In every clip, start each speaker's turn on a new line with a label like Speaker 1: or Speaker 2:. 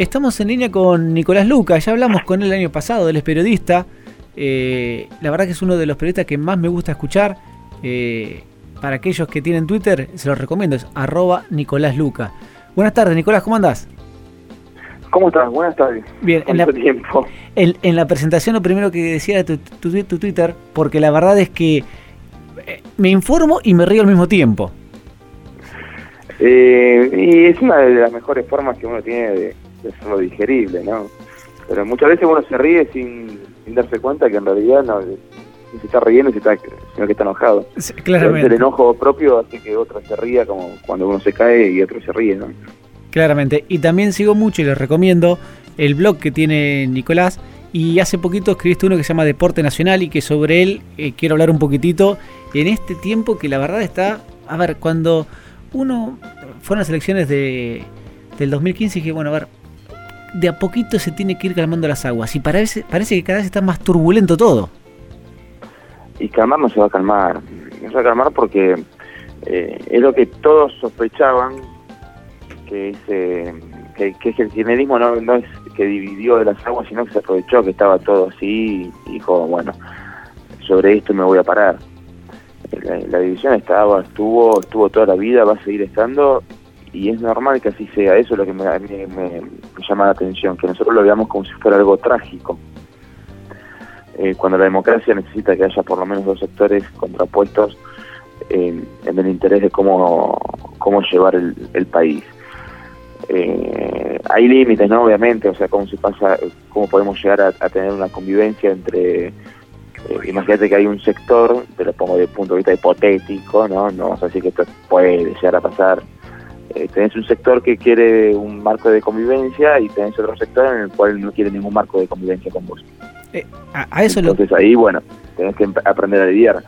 Speaker 1: Estamos en línea con Nicolás Luca, ya hablamos con él el año pasado, él es periodista. Eh, la verdad que es uno de los periodistas que más me gusta escuchar. Eh, para aquellos que tienen Twitter, se los recomiendo, es arroba Nicolás Luca. Buenas tardes, Nicolás, ¿cómo andás?
Speaker 2: ¿Cómo estás? Buenas tardes.
Speaker 1: Bien, en la, tiempo? En, la presentación lo primero que decía era tu, tu, Twitter, porque la verdad es que eh, me informo y me río al mismo tiempo.
Speaker 2: y es una de las mejores formas que uno tiene de, es hacerlo digerible, ¿no? Pero muchas veces uno se ríe sin, darse cuenta que en realidad no, se está riendo, está, sino que está enojado.
Speaker 1: claramente.
Speaker 2: El enojo propio hace que otro se ría como cuando uno se cae y otro se ríe, ¿no?
Speaker 1: Claramente. Y también sigo mucho y les recomiendo el blog que tiene Nicolás. Y hace poquito escribiste uno que se llama Deporte Nacional y que sobre él eh, quiero hablar un poquitito en este tiempo que la verdad está... A ver, cuando uno... Fueron las elecciones de, del 2015 y dije, bueno, a ver, de a poquito se tiene que ir calmando las aguas y parece, parece que cada vez está más turbulento todo.
Speaker 2: Y calmar no se va a calmar, no se va a calmar porque eh, es lo que todos sospechaban que, ese, que, que el kirchnerismo no, no es que dividió de las aguas, sino que se aprovechó que estaba todo así y dijo, bueno, sobre esto me voy a parar. La, la división estaba, estuvo, estuvo toda la vida, va a seguir estando y es normal que así sea. Eso es lo que me, me, llama la atención, que nosotros lo veamos como si fuera algo trágico. Eh, cuando la democracia necesita que haya por lo menos dos sectores contrapuestos en el interés de cómo, cómo llevar el, país. Eh, hay límites, ¿no? Obviamente, o sea, cómo se pasa, cómo podemos llegar a, tener una convivencia entre eh, imagínate que hay un sector, te lo pongo de punto de vista hipotético, ¿no? No vamos a decir que esto puede llegar a pasar, eh, tenés un sector que quiere un marco de convivencia y tenés otro sector en el cual no quiere ningún marco de convivencia con vos.
Speaker 1: Eh, a, eso
Speaker 2: Entonces ahí, bueno, tenés que aprender a lidiar.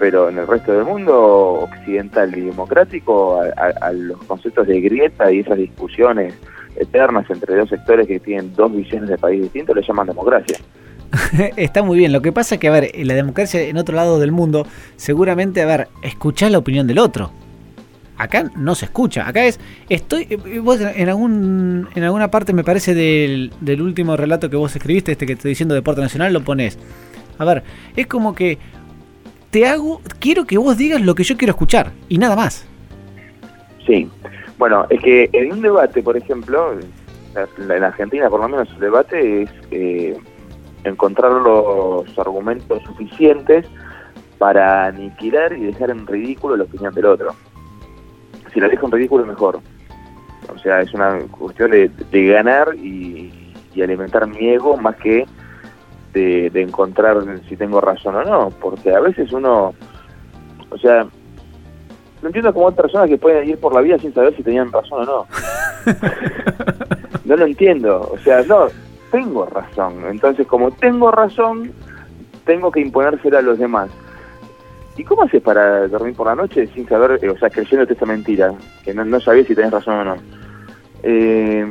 Speaker 2: Pero en el resto del mundo occidental y democrático, a, los conceptos de grieta y esas discusiones eternas entre dos sectores que tienen dos visiones de país distintos, le llaman democracia.
Speaker 1: Está muy bien. Lo que pasa es que, a ver, la democracia en otro lado del mundo, seguramente, a ver, escuchar la opinión del otro. Acá no se escucha. Acá es. Estoy. Eh, vos en algún. En alguna parte me parece del, del último relato que vos escribiste, este que estoy diciendo Deporte Nacional, lo pones. A ver, es como que. Te hago. Quiero que vos digas lo que yo quiero escuchar. Y nada más.
Speaker 2: Sí. Bueno, es que en un debate, por ejemplo, en Argentina por lo menos el debate es eh, encontrar los argumentos suficientes para aniquilar y dejar en ridículo la opinión del otro si la dejo en ridículo mejor. O sea, es una cuestión de, ganar y, alimentar mi ego más que de, encontrar si tengo razón o no, porque a veces uno, o sea, no entiendo cómo hay personas que pueden ir por la vida sin saber si tenían razón o no. no lo entiendo, o sea, no, tengo razón, entonces como tengo razón, tengo que imponérsela a los demás. ¿Y cómo haces para dormir por la noche sin saber, eh, o sea, creyéndote esta mentira? Que no, no sabías si tenés razón o no. Eh,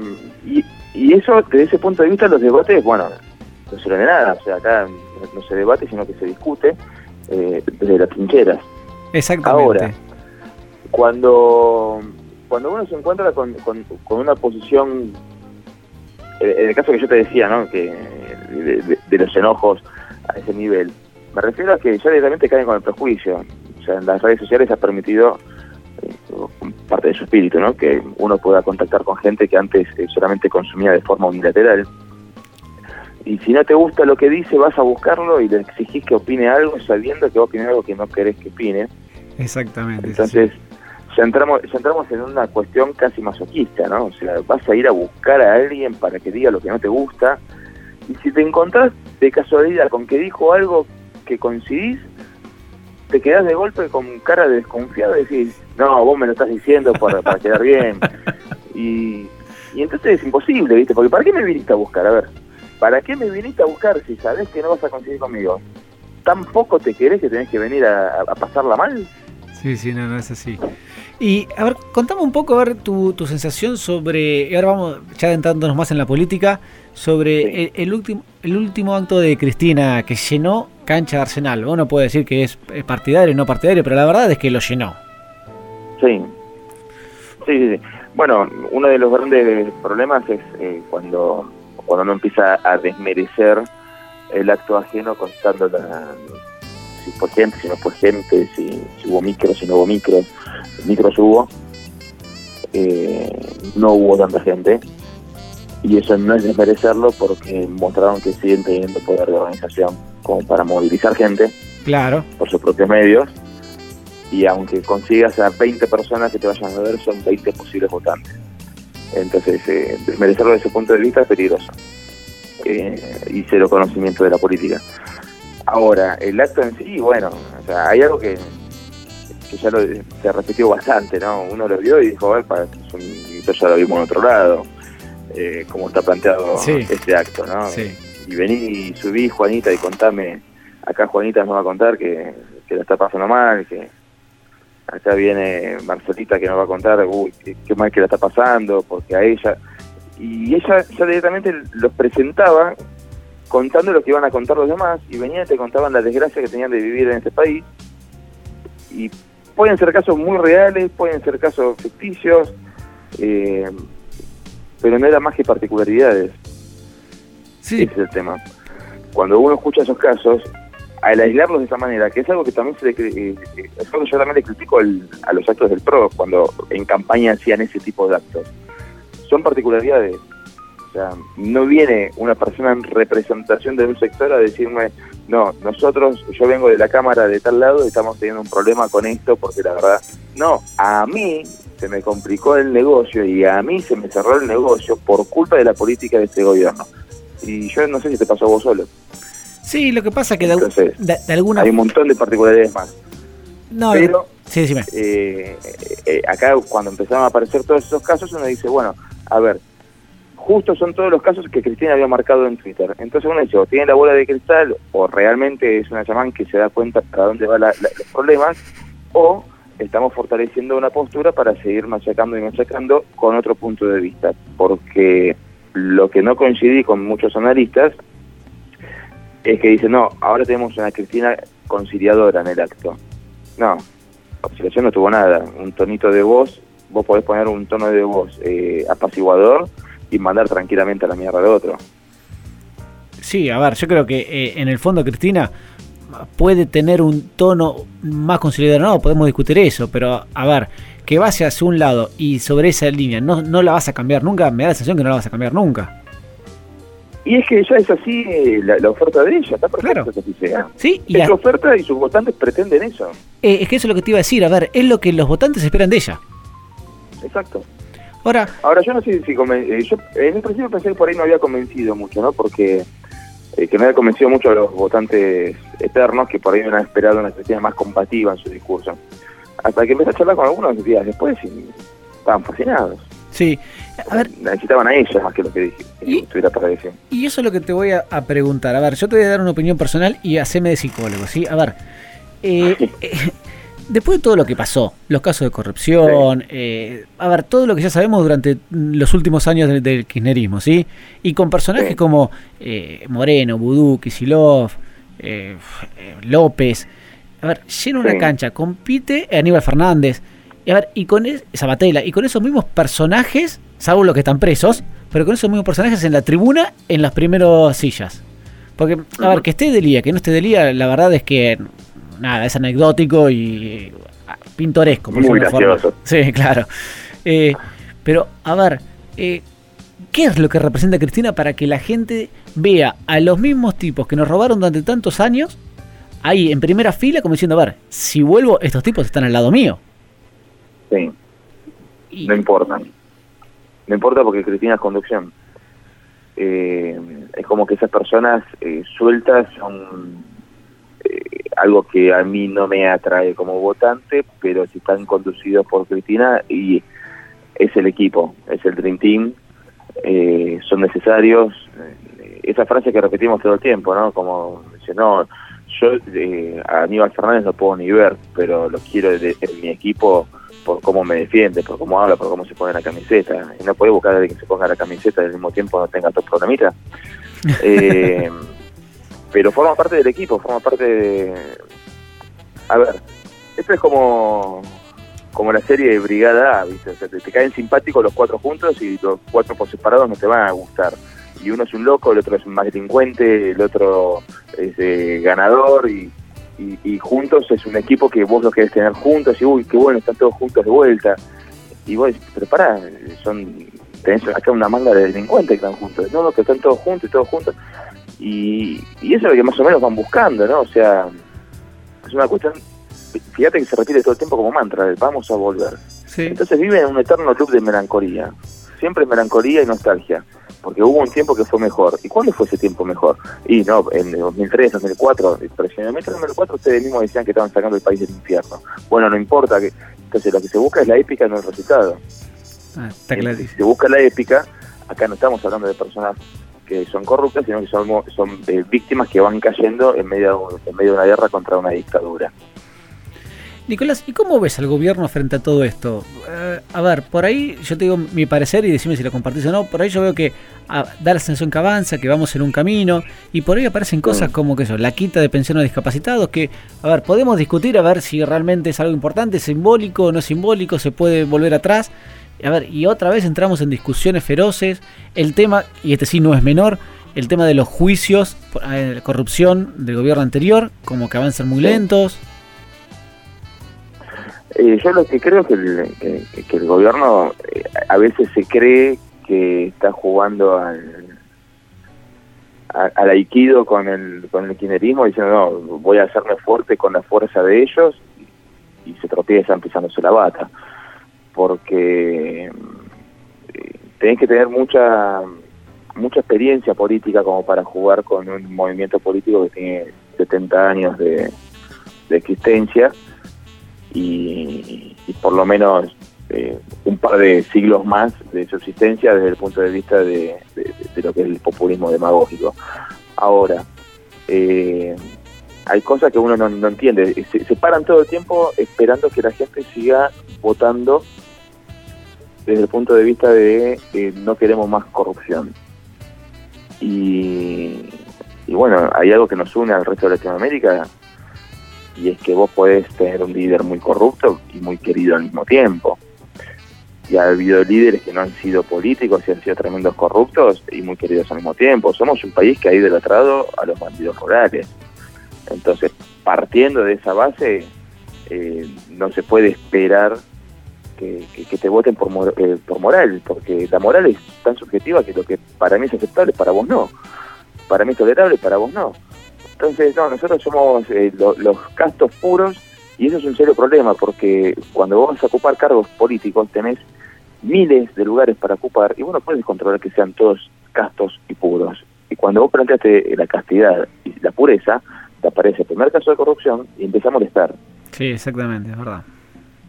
Speaker 2: y, y, eso, desde ese punto de vista, los debates, bueno, no se de nada. O sea, acá no se debate, sino que se discute eh, desde las trincheras.
Speaker 1: Exactamente.
Speaker 2: Ahora, cuando, cuando uno se encuentra con, con, una posición, en el caso que yo te decía, ¿no? Que de los enojos a ese nivel, me refiero a que ya directamente caen con el prejuicio. O sea, en las redes sociales ha permitido eh, parte de su espíritu, ¿no? Que uno pueda contactar con gente que antes eh, solamente consumía de forma unilateral. Y si no te gusta lo que dice, vas a buscarlo y le exigís que opine algo sabiendo que va a opinar algo que no querés que opine.
Speaker 1: Exactamente.
Speaker 2: Entonces, ya entramos, ya entramos en una cuestión casi masoquista, ¿no? O sea, vas a ir a buscar a alguien para que diga lo que no te gusta. Y si te encontrás de casualidad con que dijo algo que coincidís, te quedás de golpe con cara de desconfiado y decís, no, vos me lo estás diciendo para, para quedar bien. Y, y entonces es imposible, ¿viste? Porque ¿para qué me viniste a buscar? A ver, ¿para qué me viniste a buscar si sabés que no vas a coincidir conmigo? ¿Tampoco te querés que tenés que venir a, pasarla mal?
Speaker 1: Sí, sí, no, no es así. Y a ver, contame un poco, a ver, tu, tu sensación sobre, y ahora vamos ya adentrándonos más en la política, sobre el, último, el último acto de Cristina que llenó cancha de Arsenal. Uno puede decir que es partidario y no partidario, pero la verdad es que lo llenó.
Speaker 2: Sí. Sí, sí, Bueno, uno de los grandes problemas es eh, cuando, cuando uno empieza a desmerecer el acto ajeno contando la, si fue gente, si no fue gente, si, hubo micros, si no hubo micros. Micros hubo, eh, no hubo tanta gente. Y eso no es desmerecerlo porque mostraron que siguen teniendo poder de organización como para movilizar gente.
Speaker 1: Claro.
Speaker 2: Por sus propios medios y aunque consigas a 20 personas que te vayan a ver, son 20 posibles votantes. Entonces, eh, desmerecerlo desde ese punto de vista es peligroso. Eh, y cero conocimiento de la política. Ahora, el acto en sí, bueno, o sea, hay algo que, ya lo, se repitió bastante, ¿no? Uno lo vio y dijo, para, nosotros ya lo vimos en otro lado, eh, como está planteado este acto, ¿no? Y vení y subí, Juanita, y contame, acá Juanita nos va a contar que, que la está pasando mal, que acá viene Marcelita que nos va a contar, uy, qué, mal que la está pasando, porque a ella... Y ella ya directamente los presentaba contando lo que iban a contar los demás y venían y te contaban la desgracia que tenían de vivir en este país. Y pueden ser casos muy reales, pueden ser casos ficticios, eh, pero no era más que particularidades.
Speaker 1: Sí.
Speaker 2: Ese es el tema. Cuando uno escucha esos casos, al aislarlos de esa manera, que es algo que también se le, eh, eh, es algo yo también le critico a los actos del PRO cuando en campaña hacían ese tipo de actos. Son particularidades. O sea, no viene una persona en representación de un sector a decirme, no, nosotros, yo vengo de la Cámara de tal lado y estamos teniendo un problema con esto porque la verdad, no, a mí se me complicó el negocio y a mí se me cerró el negocio por culpa de la política de este gobierno. Y yo no sé si te pasó a vos solo.
Speaker 1: Sí, lo que pasa es que de, alguna...
Speaker 2: Hay un montón de particularidades más.
Speaker 1: No,
Speaker 2: pero
Speaker 1: sí,
Speaker 2: eh, eh, acá cuando empezaron a aparecer todos esos casos uno dice, bueno, a ver, justo son todos los casos que Cristina había marcado en Twitter. Entonces uno dice, o tiene la bola de cristal, o realmente es una chamán que se da cuenta para dónde van los problemas, o estamos fortaleciendo una postura para seguir machacando y machacando con otro punto de vista. Porque lo que no coincidí con muchos analistas es que dice, no, ahora tenemos una Cristina conciliadora en el acto. No, conciliación no tuvo nada. Un tonito de voz, vos podés poner un tono de voz eh, apaciguador y mandar tranquilamente a la mierda de otro.
Speaker 1: Sí, a ver, yo creo que eh, en el fondo Cristina puede tener un tono más conciliador, no, podemos discutir eso, pero a ver, que vaya hacia un lado y sobre esa línea no, no la vas a cambiar nunca, me da la sensación que no la vas a cambiar nunca.
Speaker 2: Y es que ya es así eh, la, oferta de ella, está perfecto que así sea.
Speaker 1: Sí,
Speaker 2: y es su oferta y sus votantes pretenden eso.
Speaker 1: Eh, es que eso es lo que te iba a decir, a ver, es lo que los votantes esperan de ella.
Speaker 2: Exacto.
Speaker 1: Ahora,
Speaker 2: Ahora yo no sé si eh, yo en un principio pensé que por ahí no había convencido mucho, ¿no? Porque que no había convencido mucho a los votantes eternos que por ahí habían esperado una estrategia más combativa en su discurso. Hasta que empecé a charlar con algunos días después y estaban fascinados.
Speaker 1: Sí, a ver.
Speaker 2: Necesitaban a ella más que lo que dije, y, para decir.
Speaker 1: Y eso es lo que te voy a, preguntar. A ver, yo te voy a dar una opinión personal y haceme de psicólogo, ¿sí? A ver, eh, eh, después de todo lo que pasó, los casos de corrupción, eh, a ver, todo lo que ya sabemos durante los últimos años del, kirchnerismo, ¿sí? Y con personajes como Moreno, Vudú, Kisilov, López. A ver, llena una cancha, compite Aníbal Fernández. Y a ver, y con y con esos mismos personajes, salvo los que están presos, pero con esos mismos personajes en la tribuna, en las primeras sillas. Porque, a ver, que esté Delía, que no esté Delía, la verdad es que, nada, es anecdótico y ah, pintoresco.
Speaker 2: Por Muy gracioso.
Speaker 1: Sí, claro. Eh, pero, a ver, eh, ¿qué es lo que representa Cristina para que la gente vea a los mismos tipos que nos robaron durante tantos años ahí en primera fila como diciendo, a ver, si vuelvo, estos tipos están al lado mío?
Speaker 2: Sí. No importa. No importa porque Cristina es conducción. Eh, es como que esas personas eh, sueltas son eh, algo que a mí no me atrae como votante, pero si están conducidos por Cristina y es el equipo, es el Dream Team, son necesarios. esa frase que repetimos todo el tiempo, ¿no? Como dice, no, yo a Aníbal Fernández no puedo ni ver, pero lo quiero en mi equipo por cómo me defiende, por cómo habla, por cómo se pone la camiseta. Y no puede buscar a alguien que se ponga la camiseta y al mismo tiempo no tenga todo programitas. Eh, pero forma parte del equipo, forma parte de... A ver, esto es como como la serie de Brigada A, ¿viste? O sea, te, te caen simpáticos los cuatro juntos y los cuatro por separados no te van a gustar. Y uno es un loco, el otro es un más delincuente, el otro es eh, ganador y, y, y juntos es un equipo que vos lo querés tener juntos y uy, qué bueno, están todos juntos de vuelta. Y vos pero pará, son, tenés acá una manga de delincuentes que están juntos. No, no, que están todos juntos y todos juntos. Y, y eso es lo que más o menos van buscando, ¿no? O sea, es una cuestión, fíjate que se repite todo el tiempo como mantra, de vamos a volver.
Speaker 1: Sí.
Speaker 2: Entonces vive en un eterno loop de melancolía. Siempre melancolía y nostalgia. Porque hubo un tiempo que fue mejor. ¿Y cuándo fue ese tiempo mejor? Y no, en 2003, 2004. Pero si en el 2004 ustedes mismos decían que estaban sacando el país del infierno. Bueno, no importa. que Entonces lo que se busca es la épica, no el resultado.
Speaker 1: Ah, está
Speaker 2: Y
Speaker 1: clarísimo.
Speaker 2: Si se busca la épica, acá no estamos hablando de personas que son corruptas, sino que son, son eh, víctimas que van cayendo en medio, en medio de una guerra contra una dictadura.
Speaker 1: Nicolás, ¿y cómo ves al gobierno frente a todo esto? Eh, a ver, por ahí yo te digo mi parecer y decime si lo compartís o no. Por ahí yo veo que ah, da la sensación que avanza, que vamos en un camino y por ahí aparecen cosas
Speaker 2: Mm.
Speaker 1: como que eso, la quita de pensión a discapacitados, que, a ver, podemos discutir a ver si realmente es algo importante, simbólico o no simbólico, se puede volver atrás. A ver, y otra vez entramos en discusiones feroces. El tema, y este sí no es menor, el tema de los juicios, por- eh, corrupción del gobierno anterior, como que avanzan muy lentos.
Speaker 2: Eh, yo lo que creo es que el, que, el gobierno eh, a veces se cree que está jugando al, al aikido con el, con el kirchnerismo diciendo no, voy a hacerme fuerte con la fuerza de ellos y, se tropieza empezándose la bata. Porque eh, tenés que tener mucha mucha experiencia política como para jugar con un movimiento político que tiene 70 años de, de existencia y, por lo menos eh, un par de siglos más de subsistencia desde el punto de vista de, lo que es el populismo demagógico. Ahora, eh, hay cosas que uno no, no entiende. Se, se paran todo el tiempo esperando que la gente siga votando desde el punto de vista de eh, no queremos más corrupción. Y, y bueno, hay algo que nos une al resto de Latinoamérica y es que vos podés tener un líder muy corrupto y muy querido al mismo tiempo. Y ha habido líderes que no han sido políticos y han sido tremendos corruptos y muy queridos al mismo tiempo. Somos un país que ha idolatrado a los bandidos rurales. Entonces, partiendo de esa base, eh, no se puede esperar que, que- que te voten por, mor- eh, por moral, porque la moral es tan subjetiva que lo que para mí es aceptable, para vos no. Para mí es tolerable, para vos no. Entonces, no, nosotros somos eh, lo- los castos puros y eso es un serio problema porque cuando vos vas a ocupar cargos políticos tenés miles de lugares para ocupar y vos no puedes controlar que sean todos castos y puros. Y cuando vos planteaste la castidad y la pureza, te aparece el primer caso de corrupción y empieza a molestar.
Speaker 1: Sí, exactamente, es verdad.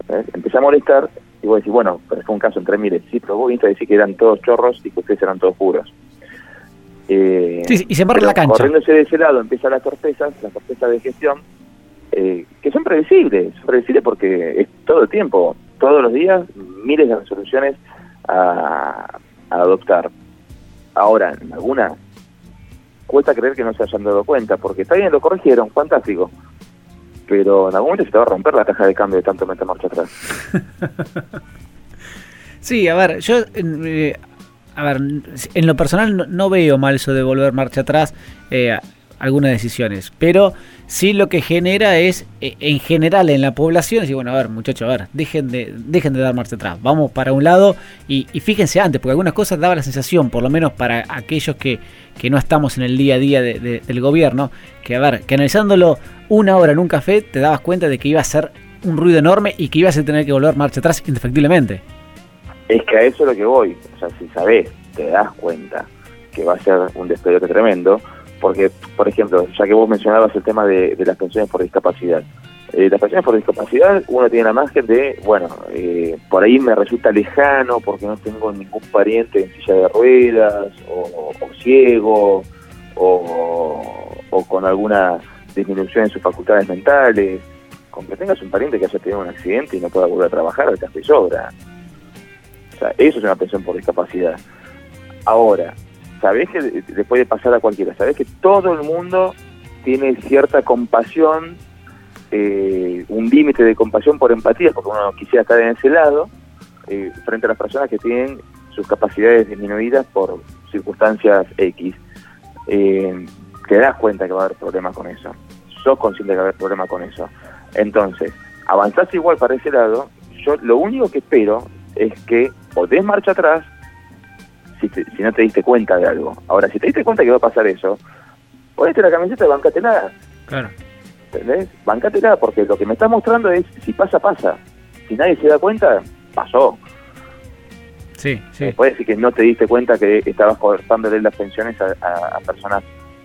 Speaker 2: ¿eh? Empieza a molestar y vos decís, bueno, pero fue un caso entre miles. Sí, pero vos viniste a decir que eran todos chorros y que ustedes eran todos puros. Eh,
Speaker 1: Sí, y se embarra la cancha.
Speaker 2: Corriéndose de ese lado empiezan las torpezas, las torpezas de gestión, eh, que son previsibles, son previsibles porque es todo el tiempo, todos los días, miles de resoluciones a, a adoptar. Ahora, en algunas cuesta creer que no se hayan dado cuenta, porque está bien, lo corrigieron, fantástico, pero en algún momento se te va a romper la caja de cambio de tanto meter marcha atrás.
Speaker 1: Sí, a ver, yo, eh, a ver, en lo personal no, no veo mal eso de volver marcha atrás eh, algunas decisiones, pero sí lo que genera es, eh, en general en la población, decir, bueno, a ver, muchachos, a ver, dejen de, dejen de dar marcha atrás, vamos para un lado y, fíjense antes, porque algunas cosas daba la sensación, por lo menos para aquellos que, que no estamos en el día a día de- de- del gobierno, que a ver, que analizándolo una hora en un café, te dabas cuenta de que iba a ser un ruido enorme y que ibas a tener que volver marcha atrás indefectiblemente.
Speaker 2: Es que a eso es lo que voy. O sea, si sabés, te das cuenta que va a ser un despelote tremendo, porque, por ejemplo, ya que vos mencionabas el tema de, las pensiones por discapacidad. Eh, las pensiones por discapacidad, uno tiene la margen de, bueno, eh, por ahí me resulta lejano porque no tengo ningún pariente en silla de ruedas, o, o ciego, o, o con alguna disminución en sus facultades mentales. Con que tengas un pariente que haya tenido un accidente y no pueda volver a trabajar, al y sobra. Eso es una pensión por discapacidad. Ahora, sabés que le puede pasar a cualquiera, sabés que todo el mundo tiene cierta compasión eh, un límite de compasión por empatía, porque uno quisiera estar en ese lado, eh, frente a las personas que tienen sus capacidades disminuidas por circunstancias X. Eh, te das cuenta que va a haber problemas con eso. Sos consciente que va a haber problemas con eso. Entonces, avanzás igual para ese lado. Yo lo único que espero es que o des marcha atrás si, si no te diste cuenta de algo. Ahora, si te diste cuenta que va a pasar eso, ponete la camiseta y bancatela.
Speaker 1: Claro.
Speaker 2: ¿Entendés? Bancatela porque lo que me está mostrando es si pasa, pasa. Si nadie se da cuenta, pasó.
Speaker 1: Sí, sí.
Speaker 2: Puede decir que no te diste cuenta que estabas cortándole las pensiones a, a, a personas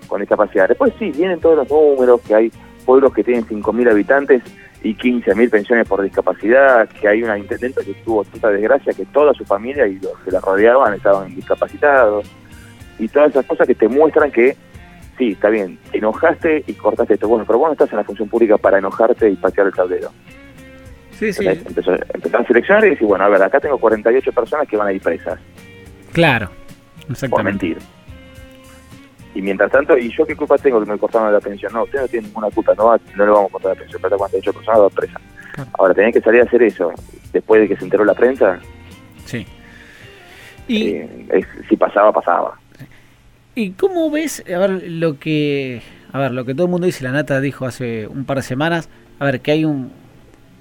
Speaker 2: con discapacidad. Después sí, vienen todos los números, que hay pueblos que tienen 5.000 habitantes y 15.000 pensiones por discapacidad, que hay una intendente que tuvo tanta desgracia que toda su familia y los que la rodeaban estaban discapacitados, y todas esas cosas que te muestran que sí, está bien, te enojaste y cortaste esto, bueno, pero vos no estás en la función pública para enojarte y patear el tablero.
Speaker 1: Sí, sí.
Speaker 2: Empezó, empezaron a seleccionar y decir, bueno, a ver, acá tengo 48 personas que van a ir presas.
Speaker 1: Claro,
Speaker 2: Por
Speaker 1: exactamente.
Speaker 2: mentir. Y mientras tanto, ¿y yo qué culpa tengo que me cortaron la pensión? No, usted no tiene ninguna culpa, no, va- no le vamos a cortar la pensión, pero 48 personas va presa.
Speaker 1: Claro.
Speaker 2: Ahora, tenés que salir a hacer eso después de que se enteró la prensa.
Speaker 1: Sí. Y,
Speaker 2: eh, es- si pasaba, pasaba.
Speaker 1: ¿Y cómo ves, a ver, lo que, a ver, lo que todo el mundo dice, la Nata dijo hace un par de semanas, a ver, que hay un,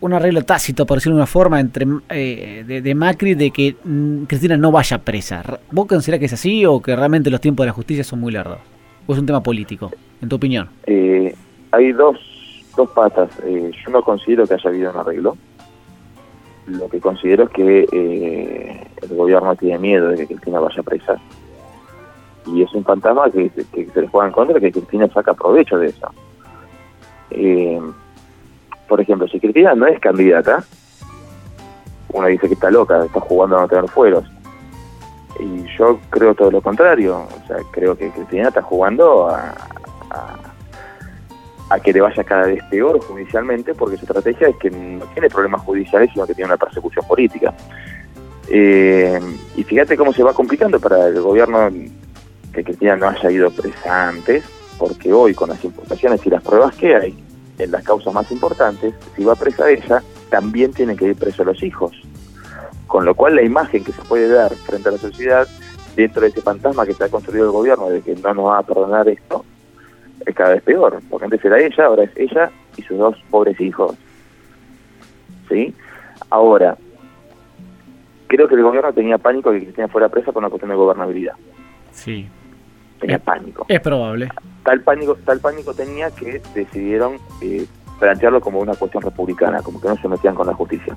Speaker 1: un arreglo tácito, por decirlo de una forma, entre eh, de, Macri de que mm, Cristina no vaya presa. ¿Vos considerás que es así o que realmente los tiempos de la justicia son muy largos? ¿O es un tema político, en tu opinión?
Speaker 2: Eh, hay dos, dos patas. Eh, yo no considero que haya habido un arreglo. Lo que considero es que eh, el gobierno tiene miedo de que Cristina vaya presa. Y es un fantasma que, que se le juega en contra, que Cristina saca provecho de eso. Eh, por ejemplo, si Cristina no es candidata, uno dice que está loca, está jugando a no tener fueros. Y yo creo todo lo contrario. O sea, creo que Cristina está jugando a, a, que le vaya cada vez peor judicialmente, porque su estrategia es que no tiene problemas judiciales, sino que tiene una persecución política. Eh, y fíjate cómo se va complicando para el gobierno que Cristina no haya ido presa antes, porque hoy con las imputaciones y las pruebas que hay en las causas más importantes, si va presa ella, también tienen que ir presos los hijos. Con lo cual la imagen que se puede dar frente a la sociedad, dentro de ese fantasma que se ha construido el gobierno de que no nos va a perdonar esto, es cada vez peor, porque antes era ella, ahora es ella y sus dos pobres hijos. ¿Sí? Ahora, creo que el gobierno tenía pánico de que Cristina fuera presa por una cuestión de gobernabilidad.
Speaker 1: Sí.
Speaker 2: Tenía
Speaker 1: Eh.
Speaker 2: pánico.
Speaker 1: Es probable.
Speaker 2: Tal pánico, tal pánico tenía que decidieron eh, plantearlo como una cuestión republicana, como que no se metían con la justicia.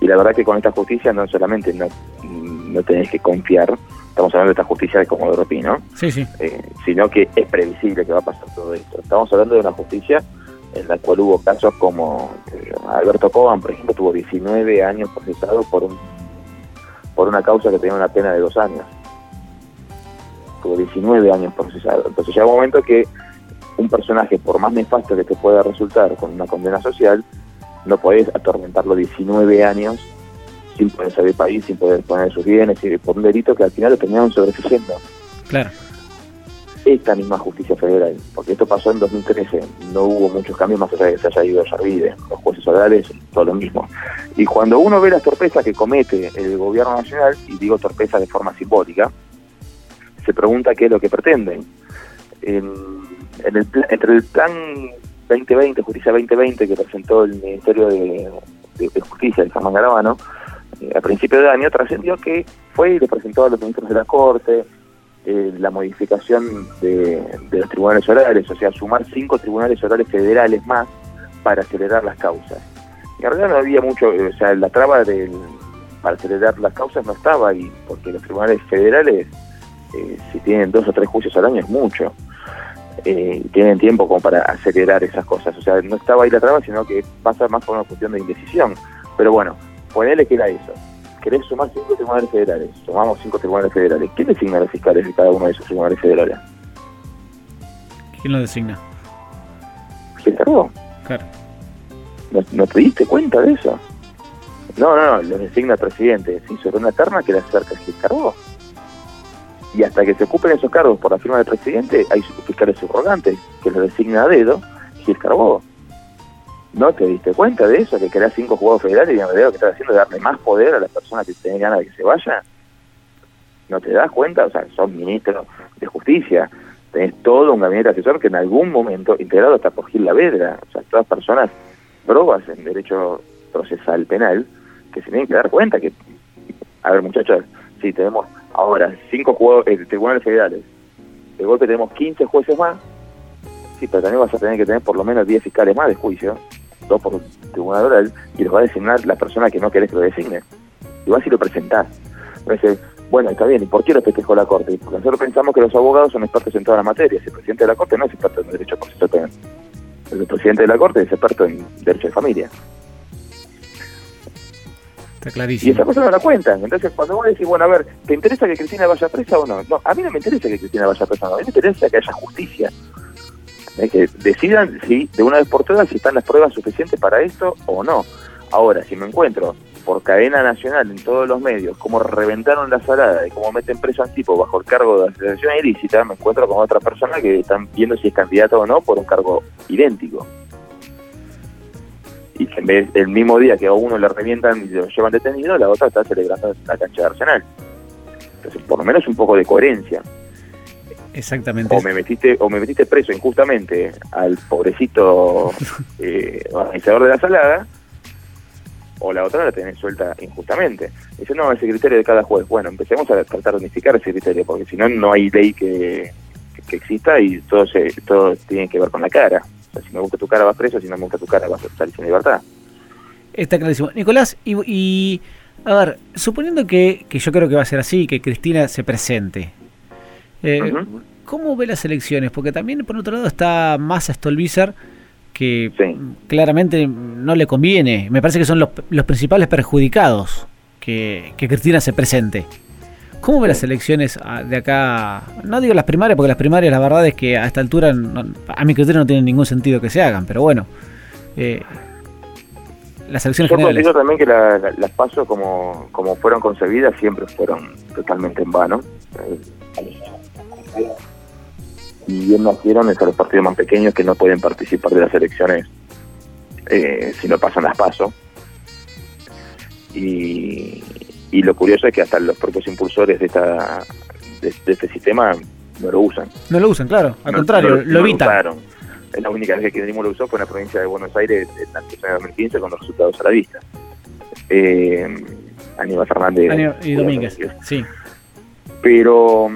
Speaker 2: Y la verdad que con esta justicia no solamente no, no tenés que confiar, estamos hablando de esta justicia de Comodoro Pi, ¿no?
Speaker 1: Sí, sí.
Speaker 2: Eh, sino que es previsible que va a pasar todo esto. Estamos hablando de una justicia en la cual hubo casos como eh, Alberto Coban, por ejemplo, tuvo 19 años procesado por un por una causa que tenía una pena de dos años. Tuvo 19 años procesado. Entonces llega un momento que un personaje, por más nefasto que te pueda resultar con una condena social, no podés atormentarlo 19 años sin poder salir del país, sin poder poner sus bienes, y por un delito que al final lo terminaron sobresegiendo
Speaker 1: Claro.
Speaker 2: esta misma justicia federal, porque esto pasó en 2013, no hubo muchos cambios más allá de que se haya ido Yarvide, los jueces orales, todo lo mismo. Y cuando uno ve las torpezas que comete el gobierno nacional, y digo torpezas de forma simbólica, se pregunta qué es lo que pretenden. En, en el, entre el plan 2020, Justicia 2020, que presentó el Ministerio de, Justicia, de Germán Garabano, eh, a principio de año, trascendió que fue y le presentó a los ministros de la Corte, eh, la modificación de, de los tribunales orales, o sea, sumar cinco tribunales orales federales más para acelerar las causas. En realidad no había mucho, o sea, la traba del, para acelerar las causas no estaba ahí, porque los tribunales federales, eh, si tienen dos o tres juicios al año, es mucho. Eh, tienen tiempo como para acelerar esas cosas. O sea, no estaba ahí la traba, sino que pasa más por una cuestión de indecisión. Pero bueno, ponele que era eso. ¿Querés sumar cinco tribunales federales? Sumamos cinco tribunales federales. ¿Quién designa a los fiscales de cada uno de esos tribunales federales?
Speaker 1: ¿Quién lo designa?
Speaker 2: ¿Se encargó?
Speaker 1: Claro.
Speaker 2: ¿No, no te diste cuenta de eso? No, no, no, los designa el presidente. Sin sobre una terna que le acerca Gil Carbó. Y hasta que se ocupen esos cargos por la firma del presidente, hay fiscales subrogantes que los designa a dedo Gil Carbó. ¿No te diste cuenta de eso? Que querés cinco jugadores federales y en realidad lo que estás haciendo es darle más poder a las personas que tienen ganas de que se vayan. ¿No te das cuenta? O sea, son ministros de justicia, tenés todo un gabinete asesor que en algún momento, integrado hasta por Gil Lavedra, o sea, todas personas probas en derecho procesal penal, que se tienen que dar cuenta que, a ver muchachos, si tenemos ahora cinco eh, tribunales federales, de golpe tenemos 15 jueces más, sí, pero también vas a tener que tener por lo menos 10 fiscales más de juicio, dos por tribunal oral, y los va a designar la persona que no querés que lo designe. Y vas y lo presentás. Entonces, bueno, está bien, ¿y por qué lo festejó la Corte? Porque nosotros pensamos que los abogados son expertos en toda la materia. Si el presidente de la Corte no es experto en derecho procesal penal. El presidente de la Corte es experto en derecho de familia.
Speaker 1: Está clarísimo.
Speaker 2: Y esa cosa no la cuentan. Entonces, cuando vos decís, bueno, a ver, ¿te interesa que Cristina vaya presa o no? No, a mí no me interesa que Cristina vaya presa, no. a mí me interesa que haya justicia. que decidan si de una vez por todas si están las pruebas suficientes para esto o no. Ahora, si me encuentro por cadena nacional en todos los medios cómo reventaron la salada y cómo meten preso a un tipo bajo el cargo de asociación ilícita, me encuentro con otra persona que están viendo si es candidato o no por un cargo idéntico. Y que en vez el mismo día que a uno le revientan y lo llevan detenido, la otra está celebrando la cancha de Arsenal. Entonces, por lo menos un poco de coherencia.
Speaker 1: Exactamente.
Speaker 2: O me metiste, o me metiste preso injustamente al pobrecito eh, organizador de la salada, o la otra la tenés suelta injustamente. Dice, no, ese criterio de cada juez. Bueno, empecemos a tratar de unificar ese criterio, porque si no, no hay ley que, que exista y todo, se, todo tiene que ver con la cara. Sea, si me gusta tu cara vas preso, si no me gusta tu cara vas a salir sin libertad.
Speaker 1: Está clarísimo. Nicolás, y, a ver, suponiendo que, que, yo creo que va a ser así, que Cristina se presente, eh, ¿cómo ve las elecciones? Porque también, por otro lado, está Massa Stolbizer, que claramente no le conviene. Me parece que son los, los principales perjudicados que, que, Cristina se presente. ¿Cómo ve las elecciones ah, de acá? No digo las primarias, porque las primarias la verdad es que a esta altura a mi criterio no tiene ningún sentido que se hagan, pero bueno. Eh, las elecciones
Speaker 2: Yo
Speaker 1: generales.
Speaker 2: considero también que la, las pasos como, como fueron concebidas siempre fueron totalmente en vano. Eh, y bien nacieron entre los partidos más pequeños que no pueden participar de las elecciones eh, si no pasan las pasos. Y, y lo curioso es que hasta los propios impulsores de, esta, de, de este sistema no lo usan.
Speaker 1: No lo usan, claro, al no, contrario, no, lo evitan.
Speaker 2: Lo la única vez que Kirchnerismo lo usó fue en la provincia de Buenos Aires en la de 2015 con los resultados a la vista. Eh, Aníbal Fernández
Speaker 1: Aníbal y Domínguez, sí.
Speaker 2: Pero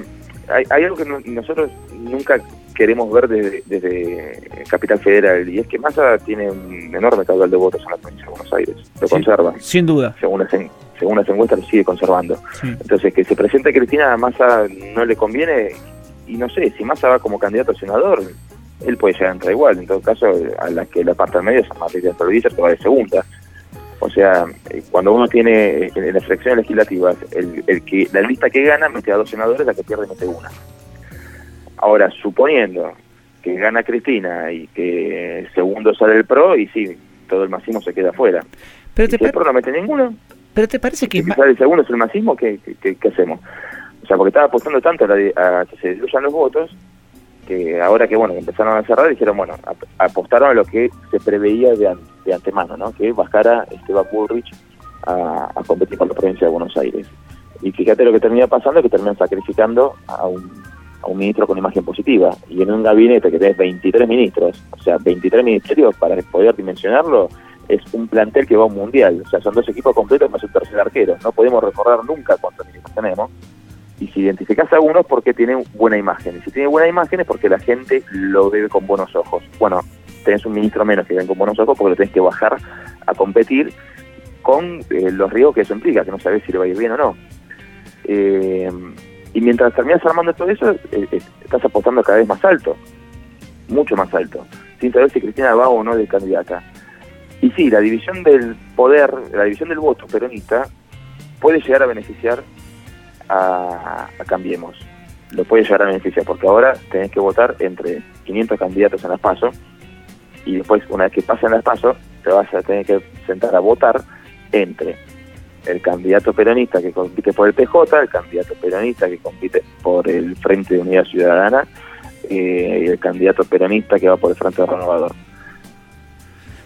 Speaker 2: hay, hay algo que no, nosotros nunca queremos ver desde, desde, Capital Federal y es que Massa tiene un enorme caudal de votos en la provincia de Buenos Aires. Lo
Speaker 1: sí,
Speaker 2: conserva.
Speaker 1: Sin duda.
Speaker 2: Según las, según las encuestas lo sigue conservando. Sí. Entonces, que se presente Cristina a Massa no le conviene y no sé, si Massa va como candidato a senador, él puede llegar a entrar igual. En todo caso, a la que la parte del medio es Matías Televisor, que va de segunda. O sea, cuando uno tiene en las elecciones legislativas, el, el que la lista que gana mete a dos senadores, la que pierde mete una. Ahora, suponiendo que gana Cristina y que segundo sale el PRO, y sí, todo el masismo se queda afuera.
Speaker 1: Pero te
Speaker 2: si el PRO no mete ninguno,
Speaker 1: pero te parece que...
Speaker 2: Si sale el segundo es el masismo, ¿qué, qué, qué, hacemos? O sea, porque estaba apostando tanto a, la, a que se diluyan los votos, que ahora que, bueno, empezaron a cerrar, dijeron, bueno, apostaron a lo que se preveía de, de antemano, ¿no? Que bajara Esteban Bullrich a, a competir con la provincia de Buenos Aires. Y fíjate lo que termina pasando, que terminan sacrificando a un a un ministro con imagen positiva. Y en un gabinete que tenés 23 ministros, o sea, 23 ministerios, para poder dimensionarlo, es un plantel que va a un mundial. O sea, son dos equipos completos más un tercer arquero. No podemos recordar nunca cuántos ministros tenemos. Y si identificás a uno es porque tiene buena imagen. Y si tiene buena imagen es porque la gente lo ve con buenos ojos. Bueno, tenés un ministro menos que ven con buenos ojos porque lo tenés que bajar a competir con eh, los riesgos que eso implica, que no sabés si le va bien o no. Eh, y mientras terminas armando todo eso, eh, eh, estás apostando cada vez más alto, mucho más alto, sin saber si Cristina va o no de candidata. Y sí, la división del poder, la división del voto peronista puede llegar a beneficiar a, a Cambiemos. Lo puede llegar a beneficiar porque ahora tenés que votar entre 500 candidatos en las PASO y después, una vez que pasen las PASO, te vas a tener que sentar a votar entre el candidato peronista que compite por el PJ, el candidato peronista que compite por el Frente de Unidad Ciudadana eh, y el candidato peronista que va por el Frente Renovador.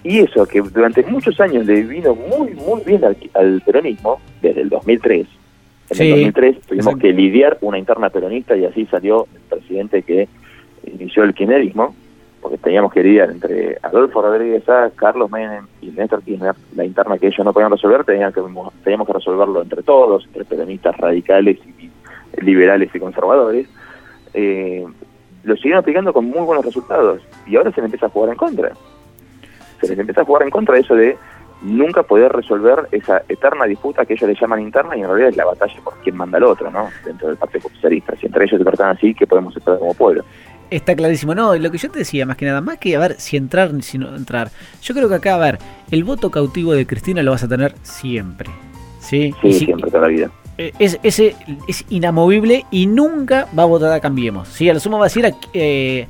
Speaker 2: Y eso, que durante muchos años le vino muy, muy bien al, peronismo, desde el 2003. En el 2003 tuvimos que lidiar una interna peronista y así salió el presidente que inició el kirchnerismo, porque teníamos que lidiar entre Adolfo Rodríguez A, Carlos Menem y Néstor Kirchner, la interna que ellos no podían resolver, teníamos que, teníamos que resolverlo entre todos, entre peronistas radicales y liberales y conservadores. Eh, lo siguieron aplicando con muy buenos resultados y ahora se le empieza a jugar en contra. Se les empieza a jugar en contra eso de nunca poder resolver esa eterna disputa que ellos le llaman interna y en realidad es la batalla por quién manda al otro, ¿no? Dentro del Partido Socialista. Si entre ellos se tratan así, ¿qué podemos esperar como pueblo?
Speaker 1: Está clarísimo, no, lo que yo te decía más que nada, más que a ver si entrar ni si no entrar, yo creo que acá, a ver, el voto cautivo de Cristina lo vas a tener siempre, ¿sí?
Speaker 2: Sí, siempre, toda la vida.
Speaker 1: Eh, es, ese es inamovible y nunca va a votar a Cambiemos. ¿sí? A lo sumo va a decir eh,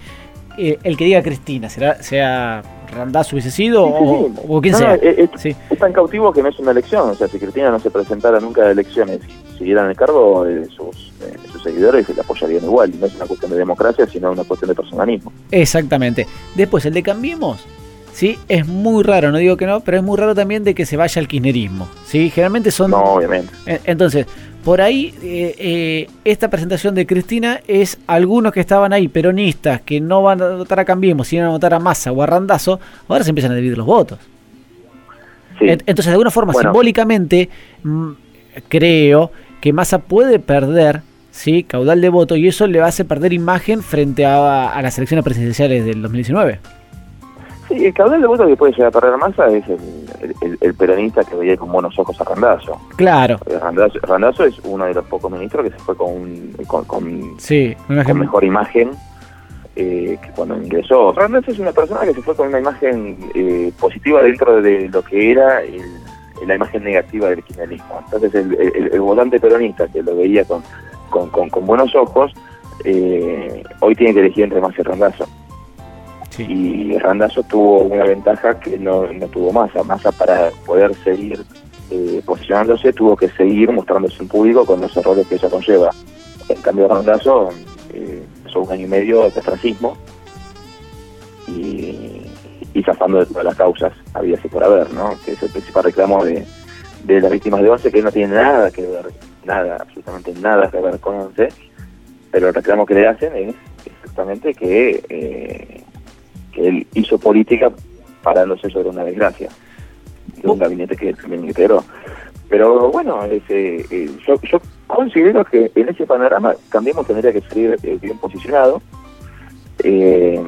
Speaker 1: eh, el que diga Cristina, será sea Randazzo hubiese sido o, quien sea.
Speaker 2: Es, tan cautivo que no es una elección. O sea, si Cristina no se presentara nunca a elecciones y siguiera en el cargo, sus, sus seguidores la apoyarían igual. No es una cuestión de democracia, sino una cuestión de personalismo.
Speaker 1: Exactamente. Después, el de Cambiemos ¿sí? Es muy raro, no digo que no, pero es muy raro también de que se vaya al kirchnerismo, ¿sí? Generalmente son...
Speaker 2: No, obviamente.
Speaker 1: Entonces, por ahí, eh, eh, esta presentación de Cristina es algunos que estaban ahí, peronistas, que no van a votar a Cambiemos, sino a votar a Massa o a Randazo, ahora se empiezan a dividir los votos. Entonces, de alguna forma, simbólicamente, mm, creo que Massa puede perder ¿sí? caudal de voto y eso le hacer perder imagen frente a, a las elecciones presidenciales del 2019.
Speaker 2: Sí, el caudal de votos que puede llegar a perder masa es el, peronista que veía con buenos ojos a Randazo.
Speaker 1: Claro.
Speaker 2: Randazo, es uno de los pocos ministros que se fue con, con, mejor imagen eh, que cuando ingresó. Randazo es una persona que se fue con una imagen eh, positiva dentro de lo que era la imagen negativa del kirchnerismo. Entonces el, volante peronista que lo veía con, con, buenos ojos, eh, hoy tiene que elegir entre Massa y Randazo. Y Randazo tuvo una ventaja que no, no tuvo Massa. Massa para poder seguir eh, posicionándose tuvo que seguir mostrándose en público con los errores que eso conlleva. En cambio, Randazo eh, un año y medio de racismo y, y zafando de todas las causas había así por haber, ¿no? Que es el principal reclamo de, de las víctimas de Once, que no tiene nada que ver, nada, absolutamente nada que ver con Once, pero el reclamo que le hacen es exactamente que eh, que él hizo política parándose sobre una desgracia de un gabinete que también integró. Pero bueno, ese, eh, yo, yo considero que en ese panorama Cambiemos tendría que salir eh, bien posicionado. Eh,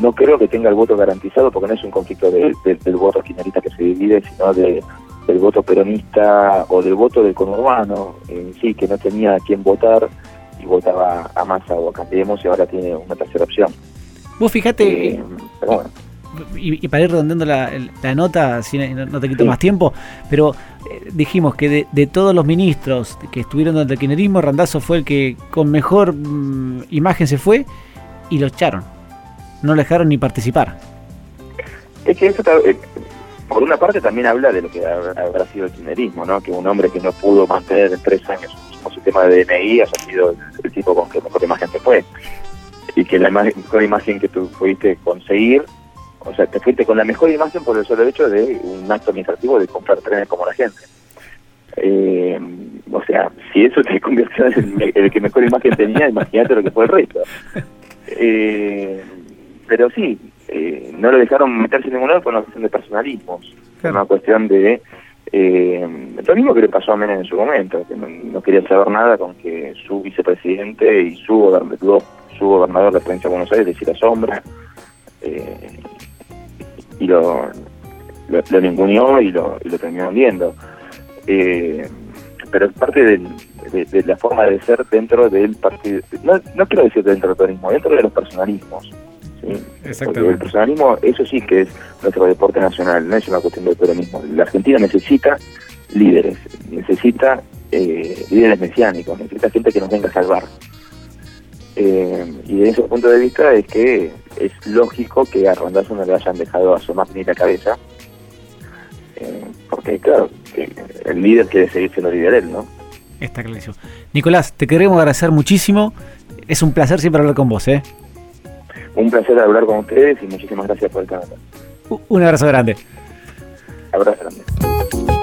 Speaker 2: no creo que tenga el voto garantizado porque no es un conflicto del voto kirchnerista que se divide, sino de, del voto peronista o del voto del conurbano en sí, que no tenía a quién votar y votaba a Massa o a Cambiemos y ahora tiene una tercera opción.
Speaker 1: Vos fijate, eh, y, para ir redondeando la, nota, si no, te quito más tiempo, pero eh, dijimos que de, todos los ministros que estuvieron durante el kirchnerismo, Randazo fue el que con mejor mm, imagen se fue y lo echaron. No le dejaron ni participar.
Speaker 2: Es que eso, eh, por una parte, también habla de lo que habrá sido el kirchnerismo, ¿no? Que un hombre que no pudo mantener en tres años su sistema de DNI haya sido el tipo con que mejor imagen se fue y que la mejor imagen que tú pudiste conseguir, o sea, te fuiste con la mejor imagen por el solo hecho de un acto administrativo de comprar trenes como la gente. Eh, o sea, si eso te convirtió en el, que mejor imagen tenía, imagínate lo que fue el resto. Eh, pero sí, eh, no lo dejaron meterse en ningún lado por una cuestión de personalismos, una cuestión de eh, lo mismo que le pasó a Menem en su momento, que no, quería saber nada con que su vicepresidente y su gobernador, su gobernador de la provincia de Buenos Aires decía sombra, eh, y lo, lo, ningunió y lo, y lo terminó viendo. Eh, pero es parte de, la forma de ser dentro del partido, no, no quiero decir dentro del peronismo, dentro de los personalismos. Exactamente. el personalismo, eso sí que es nuestro deporte nacional, no es una cuestión del peronismo. La Argentina necesita líderes, necesita eh, líderes mesiánicos, necesita gente que nos venga a salvar. Eh, y desde ese punto de vista es que es lógico que a Rondazo no le hayan dejado asomar ni la cabeza, eh, porque claro, el líder quiere seguir siendo líder él, ¿no?
Speaker 1: Está clarísimo. Nicolás, te queremos agradecer muchísimo. Es un placer siempre hablar con vos, ¿eh?
Speaker 2: Un placer hablar con ustedes y muchísimas gracias por el canal.
Speaker 1: Un abrazo grande.
Speaker 2: Abrazo grande.